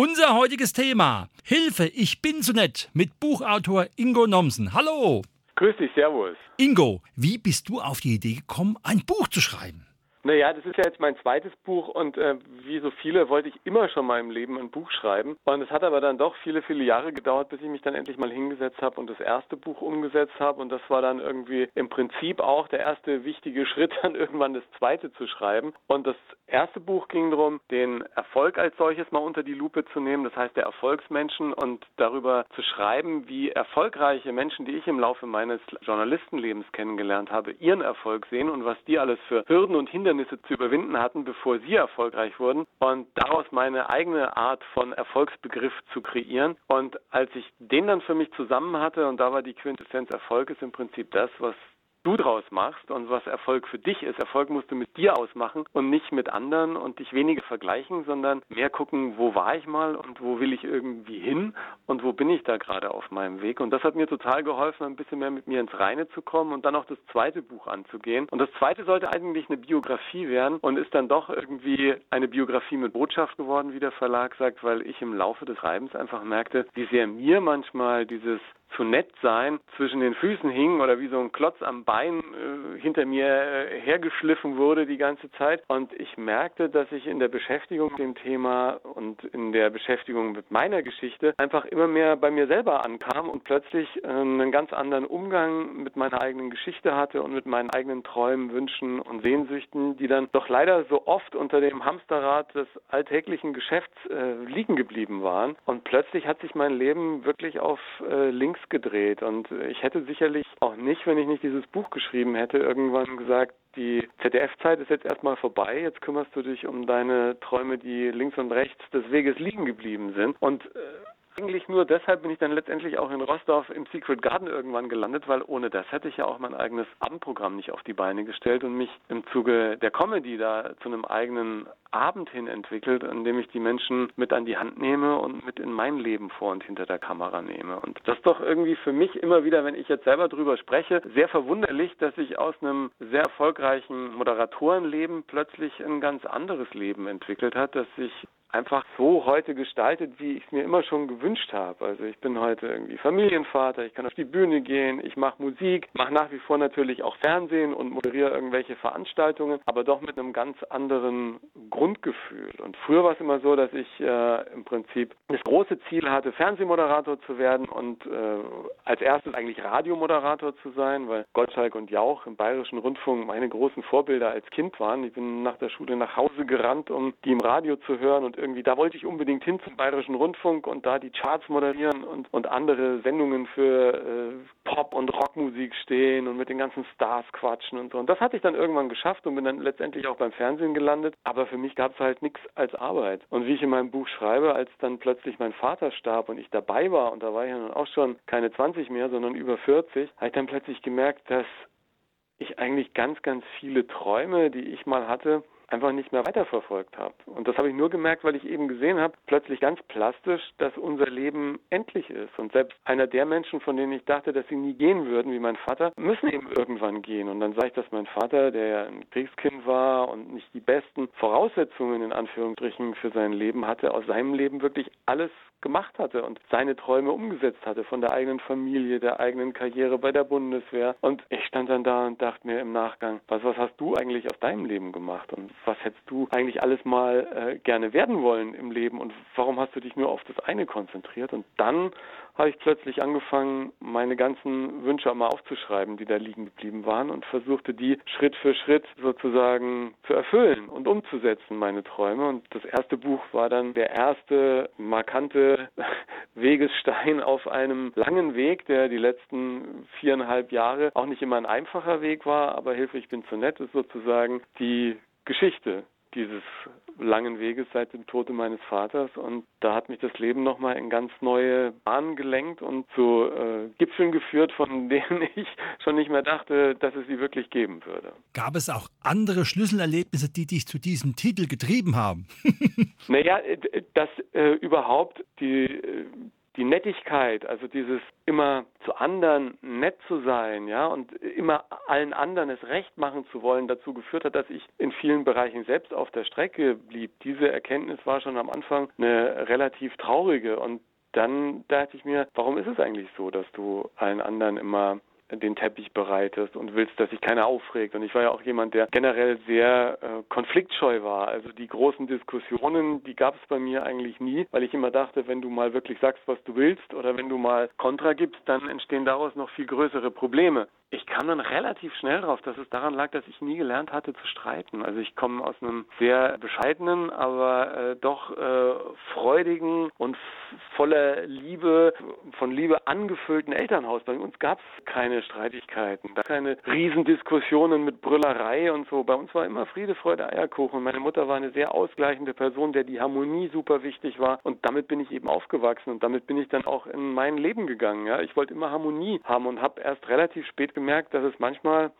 Unser heutiges Thema: Hilfe, ich bin zu nett mit Buchautor Ingo Nomsen. Hallo! Grüß dich, Servus. Ingo, wie bist du auf die Idee gekommen, ein Buch zu schreiben? Naja, das ist ja jetzt mein zweites Buch und äh, wie so viele wollte ich immer schon mal im Leben ein Buch schreiben. Und es hat aber dann doch viele, viele Jahre gedauert, bis ich mich dann endlich mal hingesetzt habe und das erste Buch umgesetzt habe. Und das war dann irgendwie im Prinzip auch der erste wichtige Schritt, dann irgendwann das zweite zu schreiben. Und das erste Buch ging darum, den Erfolg als solches mal unter die Lupe zu nehmen, das heißt der Erfolgsmenschen und darüber zu schreiben, wie erfolgreiche Menschen, die ich im Laufe meines Journalistenlebens kennengelernt habe, ihren Erfolg sehen und was die alles für Hürden und Hindernisse Hindernisse zu überwinden hatten, bevor sie erfolgreich wurden und daraus meine eigene Art von Erfolgsbegriff zu kreieren. Und als ich den dann für mich zusammen hatte und da war die Quintessenz Erfolg ist im Prinzip das, was du draus machst und was Erfolg für dich ist. Erfolg musst du mit dir ausmachen und nicht mit anderen und dich weniger vergleichen, sondern mehr gucken, wo war ich mal und wo will ich irgendwie hin und wo bin ich da gerade auf meinem Weg. Und das hat mir total geholfen, ein bisschen mehr mit mir ins Reine zu kommen und dann auch das zweite Buch anzugehen. Und das zweite sollte eigentlich eine Biografie werden und ist dann doch irgendwie eine Biografie mit Botschaft geworden, wie der Verlag sagt, weil ich im Laufe des Reibens einfach merkte, wie sehr mir manchmal dieses zu nett sein zwischen den Füßen hing oder wie so ein Klotz am Bein äh, hinter mir äh, hergeschliffen wurde die ganze Zeit. Und ich merkte, dass ich in der Beschäftigung mit dem Thema und in der Beschäftigung mit meiner Geschichte einfach immer mehr bei mir selber ankam und plötzlich äh, einen ganz anderen Umgang mit meiner eigenen Geschichte hatte und mit meinen eigenen Träumen, Wünschen und Sehnsüchten, die dann doch leider so oft unter dem Hamsterrad des alltäglichen Geschäfts äh, liegen geblieben waren. Und plötzlich hat sich mein Leben wirklich auf äh, links links gedreht. Und ich hätte sicherlich auch nicht, wenn ich nicht dieses Buch geschrieben hätte, irgendwann gesagt, die ZDF-Zeit ist jetzt erstmal vorbei. Jetzt kümmerst du dich um deine Träume, die links und rechts des Weges liegen geblieben sind. Und äh, eigentlich nur deshalb bin ich dann letztendlich auch in Rostorf im Secret Garden irgendwann gelandet, weil ohne das hätte ich ja auch mein eigenes Abendprogramm nicht auf die Beine gestellt und mich im Zuge der Comedy da zu einem eigenen Abend hin entwickelt, an dem ich die Menschen mit an die Hand nehme und mit in mein Leben vor und hinter der Kamera nehme. Und das ist doch irgendwie für mich immer wieder, wenn ich jetzt selber drüber spreche, sehr verwunderlich, dass sich aus einem sehr erfolgreichen Moderatorenleben plötzlich ein ganz anderes Leben entwickelt hat, dass sich einfach so heute gestaltet, wie ich es mir immer schon gewünscht habe. Also ich bin heute irgendwie Familienvater, ich kann auf die Bühne gehen, ich mache Musik, mache nach wie vor natürlich auch Fernsehen und moderiere irgendwelche Veranstaltungen, aber doch mit einem ganz anderen Grundgefühl. Und früher war es immer so, dass ich äh, im Prinzip das große Ziel hatte, Fernsehmoderator zu werden und äh, als erstes eigentlich Radiomoderator zu sein, weil Gottschalk und Jauch im Bayerischen Rundfunk meine großen Vorbilder als Kind waren. Ich bin nach der Schule nach Hause gerannt, um die im Radio zu hören und irgendwie, da wollte ich unbedingt hin zum Bayerischen Rundfunk und da die Charts moderieren und, und andere Sendungen für äh, Pop- und Rockmusik stehen und mit den ganzen Stars quatschen und so. Und das hatte ich dann irgendwann geschafft und bin dann letztendlich auch beim Fernsehen gelandet. Aber für mich gab es halt nichts als Arbeit. Und wie ich in meinem Buch schreibe, als dann plötzlich mein Vater starb und ich dabei war, und da war ich ja nun auch schon keine 20 mehr, sondern über 40, habe ich dann plötzlich gemerkt, dass ich eigentlich ganz, ganz viele Träume, die ich mal hatte, einfach nicht mehr weiterverfolgt habe. Und das habe ich nur gemerkt, weil ich eben gesehen habe, plötzlich ganz plastisch, dass unser Leben endlich ist. Und selbst einer der Menschen, von denen ich dachte, dass sie nie gehen würden, wie mein Vater, müssen eben irgendwann gehen. Und dann sage ich, dass mein Vater, der ja ein Kriegskind war und nicht die besten Voraussetzungen in Anführungsstrichen für sein Leben hatte, aus seinem Leben wirklich alles gemacht hatte und seine Träume umgesetzt hatte von der eigenen Familie, der eigenen Karriere bei der Bundeswehr. Und ich stand dann da und dachte mir im Nachgang, was, was hast du eigentlich aus deinem Leben gemacht und was hättest du eigentlich alles mal äh, gerne werden wollen im Leben und warum hast du dich nur auf das eine konzentriert? Und dann habe ich plötzlich angefangen, meine ganzen Wünsche mal aufzuschreiben, die da liegen geblieben waren und versuchte die Schritt für Schritt sozusagen zu erfüllen und umzusetzen, meine Träume. Und das erste Buch war dann der erste markante Wegesstein auf einem langen Weg, der die letzten viereinhalb Jahre auch nicht immer ein einfacher Weg war, aber Hilfe, ich bin zu nett ist sozusagen die Geschichte dieses langen Weges seit dem Tode meines Vaters. Und da hat mich das Leben nochmal in ganz neue Bahnen gelenkt und zu äh, Gipfeln geführt, von denen ich schon nicht mehr dachte, dass es sie wirklich geben würde. Gab es auch andere Schlüsselerlebnisse, die dich zu diesem Titel getrieben haben? naja, dass äh, überhaupt die äh, die Nettigkeit, also dieses immer zu anderen nett zu sein, ja, und immer allen anderen es recht machen zu wollen, dazu geführt hat, dass ich in vielen Bereichen selbst auf der Strecke blieb. Diese Erkenntnis war schon am Anfang eine relativ traurige und dann dachte ich mir, warum ist es eigentlich so, dass du allen anderen immer den Teppich bereitest und willst, dass sich keiner aufregt. Und ich war ja auch jemand, der generell sehr äh, konfliktscheu war. Also die großen Diskussionen, die gab es bei mir eigentlich nie, weil ich immer dachte, wenn du mal wirklich sagst, was du willst oder wenn du mal Kontra gibst, dann entstehen daraus noch viel größere Probleme ich kam dann relativ schnell drauf, dass es daran lag, dass ich nie gelernt hatte zu streiten. Also ich komme aus einem sehr bescheidenen, aber äh, doch äh, freudigen und voller Liebe, von Liebe angefüllten Elternhaus. Bei uns gab es keine Streitigkeiten, keine Riesendiskussionen mit Brüllerei und so. Bei uns war immer Friede, Freude, Eierkuchen. Meine Mutter war eine sehr ausgleichende Person, der die Harmonie super wichtig war. Und damit bin ich eben aufgewachsen und damit bin ich dann auch in mein Leben gegangen. Ja, ich wollte immer Harmonie haben und habe erst relativ spät gemerkt, dass es manchmal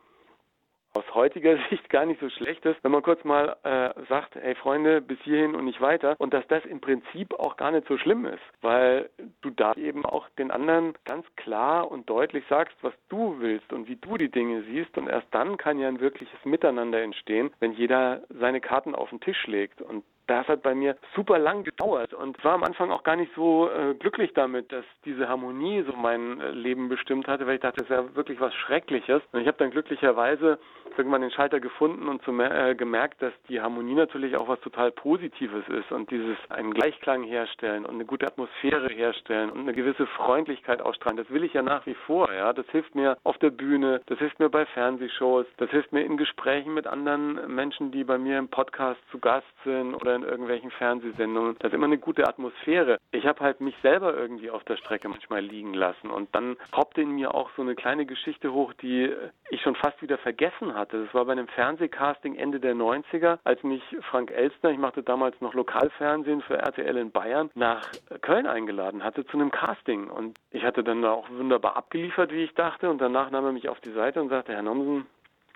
aus heutiger Sicht gar nicht so schlecht ist, wenn man kurz mal äh, sagt, hey Freunde, bis hierhin und nicht weiter. Und dass das im Prinzip auch gar nicht so schlimm ist, weil du da eben auch den anderen ganz klar und deutlich sagst, was du willst und wie du die Dinge siehst. Und erst dann kann ja ein wirkliches Miteinander entstehen, wenn jeder seine Karten auf den Tisch legt. Und das hat bei mir super lang gedauert und war am Anfang auch gar nicht so äh, glücklich damit, dass diese Harmonie so mein äh, Leben bestimmt hatte, weil ich dachte, das wäre wirklich was Schreckliches. Und ich habe dann glücklicherweise irgendwann den Schalter gefunden und zu, äh, gemerkt, dass die Harmonie natürlich auch was total Positives ist und dieses einen Gleichklang herstellen und eine gute Atmosphäre herstellen und eine gewisse Freundlichkeit ausstrahlen. Das will ich ja nach wie vor. Ja, das hilft mir auf der Bühne, das hilft mir bei Fernsehshows, das hilft mir in Gesprächen mit anderen Menschen, die bei mir im Podcast zu Gast sind oder in irgendwelchen Fernsehsendungen. Das ist immer eine gute Atmosphäre. Ich habe halt mich selber irgendwie auf der Strecke manchmal liegen lassen und dann poppte in mir auch so eine kleine Geschichte hoch, die ich schon fast wieder vergessen hatte. Das war bei einem Fernsehcasting Ende der 90er, als mich Frank Elstner, ich machte damals noch Lokalfernsehen für RTL in Bayern, nach Köln eingeladen hatte zu einem Casting. Und ich hatte dann da auch wunderbar abgeliefert, wie ich dachte. Und danach nahm er mich auf die Seite und sagte, Herr Nomsen,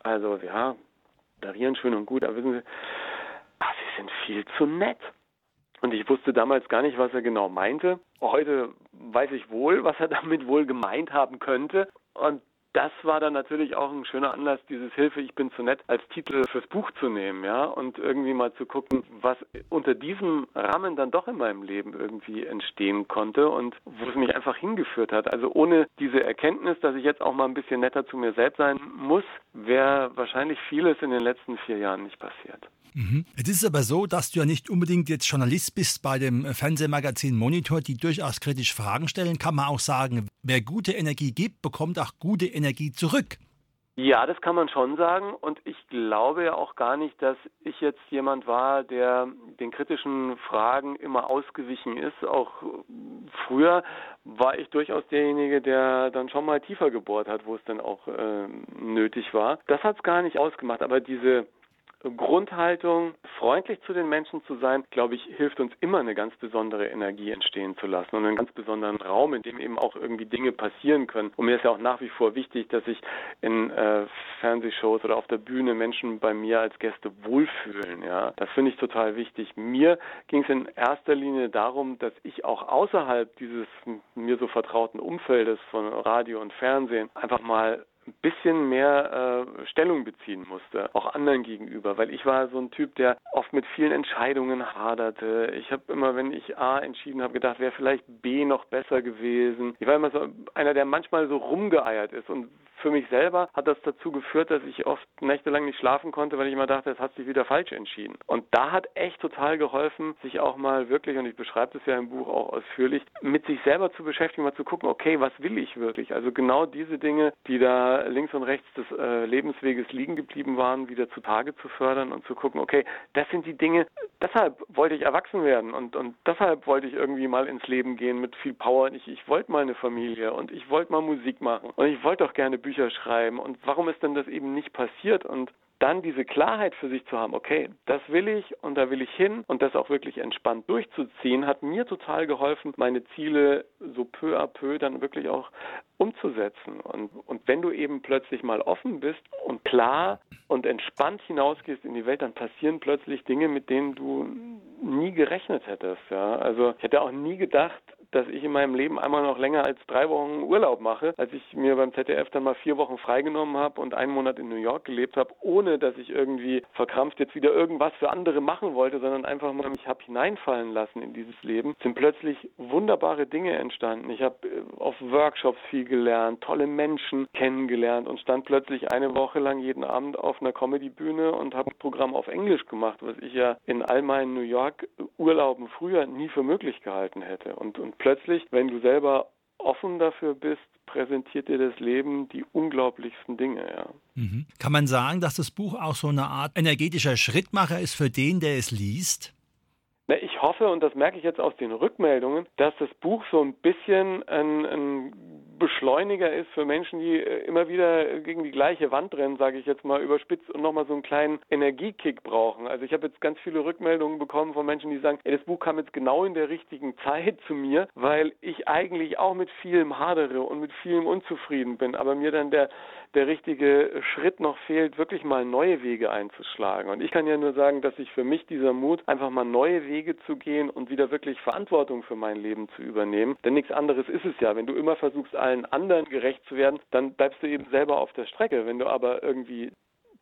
also ja, moderieren schön und gut, aber wissen Sie, sind viel zu nett. Und ich wusste damals gar nicht, was er genau meinte. Heute weiß ich wohl, was er damit wohl gemeint haben könnte. Und das war dann natürlich auch ein schöner Anlass, dieses Hilfe, ich bin zu nett als Titel fürs Buch zu nehmen, ja, und irgendwie mal zu gucken, was unter diesem Rahmen dann doch in meinem Leben irgendwie entstehen konnte und wo es mich einfach hingeführt hat. Also ohne diese Erkenntnis, dass ich jetzt auch mal ein bisschen netter zu mir selbst sein muss, wäre wahrscheinlich vieles in den letzten vier Jahren nicht passiert. Mhm. Es ist aber so, dass du ja nicht unbedingt jetzt Journalist bist bei dem Fernsehmagazin Monitor, die durchaus kritisch Fragen stellen. Kann man auch sagen, wer gute Energie gibt, bekommt auch gute Energie zurück. Ja, das kann man schon sagen. Und ich glaube ja auch gar nicht, dass ich jetzt jemand war, der den kritischen Fragen immer ausgewichen ist. Auch früher war ich durchaus derjenige, der dann schon mal tiefer gebohrt hat, wo es dann auch äh, nötig war. Das hat es gar nicht ausgemacht. Aber diese Grundhaltung, freundlich zu den Menschen zu sein, glaube ich, hilft uns immer eine ganz besondere Energie entstehen zu lassen und einen ganz besonderen Raum, in dem eben auch irgendwie Dinge passieren können. Und mir ist ja auch nach wie vor wichtig, dass sich in äh, Fernsehshows oder auf der Bühne Menschen bei mir als Gäste wohlfühlen. Ja, das finde ich total wichtig. Mir ging es in erster Linie darum, dass ich auch außerhalb dieses mir so vertrauten Umfeldes von Radio und Fernsehen einfach mal ein bisschen mehr äh, Stellung beziehen musste, auch anderen gegenüber, weil ich war so ein Typ, der oft mit vielen Entscheidungen haderte. Ich habe immer, wenn ich A entschieden habe, gedacht, wäre vielleicht B noch besser gewesen. Ich war immer so einer, der manchmal so rumgeeiert ist und für mich selber hat das dazu geführt, dass ich oft nächtelang nicht schlafen konnte, weil ich immer dachte, es hat sich wieder falsch entschieden. Und da hat echt total geholfen, sich auch mal wirklich, und ich beschreibe das ja im Buch auch ausführlich, mit sich selber zu beschäftigen, mal zu gucken, okay, was will ich wirklich? Also genau diese Dinge, die da links und rechts des äh, Lebensweges liegen geblieben waren, wieder zutage zu fördern und zu gucken, okay, das sind die Dinge, deshalb wollte ich erwachsen werden und, und deshalb wollte ich irgendwie mal ins Leben gehen mit viel Power. Ich, ich wollte mal eine Familie und ich wollte mal Musik machen und ich wollte auch gerne Bücher schreiben und warum ist denn das eben nicht passiert und dann diese Klarheit für sich zu haben, okay, das will ich und da will ich hin und das auch wirklich entspannt durchzuziehen, hat mir total geholfen, meine Ziele so peu à peu dann wirklich auch umzusetzen. Und, und wenn du eben plötzlich mal offen bist und klar und entspannt hinausgehst in die Welt, dann passieren plötzlich Dinge, mit denen du nie gerechnet hättest. Ja? Also ich hätte auch nie gedacht, dass ich in meinem Leben einmal noch länger als drei Wochen Urlaub mache, als ich mir beim ZDF dann mal vier Wochen freigenommen habe und einen Monat in New York gelebt habe, ohne dass ich irgendwie verkrampft jetzt wieder irgendwas für andere machen wollte, sondern einfach mal mich habe hineinfallen lassen in dieses Leben, sind plötzlich wunderbare Dinge entstanden. Ich habe äh, auf Workshops viel gelernt, tolle Menschen kennengelernt und stand plötzlich eine Woche lang jeden Abend auf einer Comedy-Bühne und habe Programm auf Englisch gemacht, was ich ja in all meinen New York Urlauben früher nie für möglich gehalten hätte. Und, und plötzlich, wenn du selber offen dafür bist, präsentiert dir das Leben die unglaublichsten Dinge. Ja. Mhm. Kann man sagen, dass das Buch auch so eine Art energetischer Schrittmacher ist für den, der es liest? Na, ich hoffe, und das merke ich jetzt aus den Rückmeldungen, dass das Buch so ein bisschen ein, ein Beschleuniger ist für Menschen, die äh, immer wieder gegen die gleiche Wand rennen, sage ich jetzt mal überspitzt und nochmal so einen kleinen Energiekick brauchen. Also ich habe jetzt ganz viele Rückmeldungen bekommen von Menschen, die sagen, ey, das Buch kam jetzt genau in der richtigen Zeit zu mir, weil ich eigentlich auch mit vielem hadere und mit vielem unzufrieden bin, aber mir dann der der richtige Schritt noch fehlt, wirklich mal neue Wege einzuschlagen. Und ich kann ja nur sagen, dass sich für mich dieser Mut, einfach mal neue Wege zu gehen und wieder wirklich Verantwortung für mein Leben zu übernehmen, denn nichts anderes ist es ja. Wenn du immer versuchst, allen anderen gerecht zu werden, dann bleibst du eben selber auf der Strecke. Wenn du aber irgendwie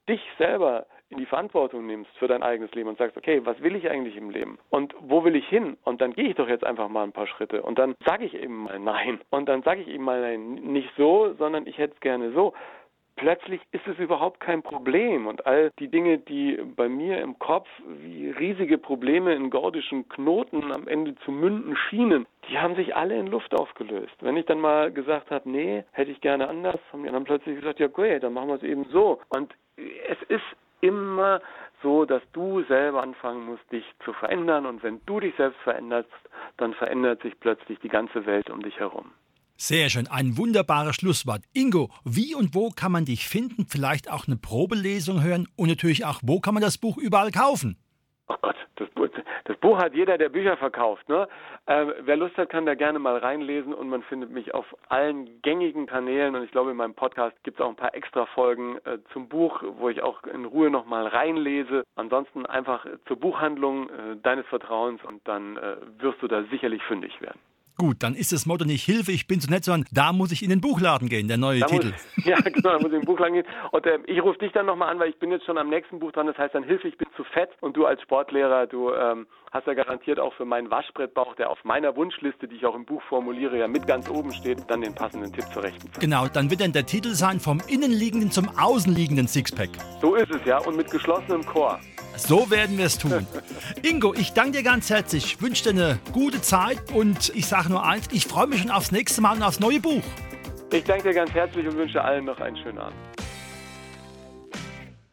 dich selber in die Verantwortung nimmst für dein eigenes Leben und sagst, okay, was will ich eigentlich im Leben? Und wo will ich hin? Und dann gehe ich doch jetzt einfach mal ein paar Schritte. Und dann sage ich eben mal nein. Und dann sage ich eben mal nein, nicht so, sondern ich hätte es gerne so plötzlich ist es überhaupt kein Problem. Und all die Dinge, die bei mir im Kopf wie riesige Probleme in gordischen Knoten am Ende zu münden schienen, die haben sich alle in Luft aufgelöst. Wenn ich dann mal gesagt habe, nee, hätte ich gerne anders, haben die dann plötzlich gesagt, ja, okay, dann machen wir es eben so. Und es ist immer so, dass du selber anfangen musst, dich zu verändern. Und wenn du dich selbst veränderst, dann verändert sich plötzlich die ganze Welt um dich herum. Sehr schön, ein wunderbares Schlusswort. Ingo, wie und wo kann man dich finden? Vielleicht auch eine Probelesung hören und natürlich auch, wo kann man das Buch überall kaufen? Oh Gott, das Buch, das Buch hat jeder, der Bücher verkauft. Ne? Äh, wer Lust hat, kann da gerne mal reinlesen und man findet mich auf allen gängigen Kanälen und ich glaube, in meinem Podcast gibt es auch ein paar extra Folgen äh, zum Buch, wo ich auch in Ruhe nochmal reinlese. Ansonsten einfach zur Buchhandlung äh, deines Vertrauens und dann äh, wirst du da sicherlich fündig werden. Gut, dann ist das Motto nicht Hilfe, ich bin zu nett, sondern da muss ich in den Buchladen gehen, der neue da Titel. Muss, ja, genau, da muss ich in den Buchladen gehen. Und äh, ich rufe dich dann nochmal an, weil ich bin jetzt schon am nächsten Buch dran, das heißt dann Hilfe, ich bin zu fett. Und du als Sportlehrer, du ähm, hast ja garantiert auch für meinen Waschbrettbauch, der auf meiner Wunschliste, die ich auch im Buch formuliere, ja mit ganz oben steht, dann den passenden Tipp zur rechten Zeit. Genau, dann wird dann der Titel sein, vom innenliegenden zum außenliegenden Sixpack. So ist es ja, und mit geschlossenem Chor. So werden wir es tun. Ingo, ich danke dir ganz herzlich, wünsche dir eine gute Zeit und ich sage nur eins, ich freue mich schon aufs nächste Mal und aufs neue Buch. Ich danke dir ganz herzlich und wünsche allen noch einen schönen Abend.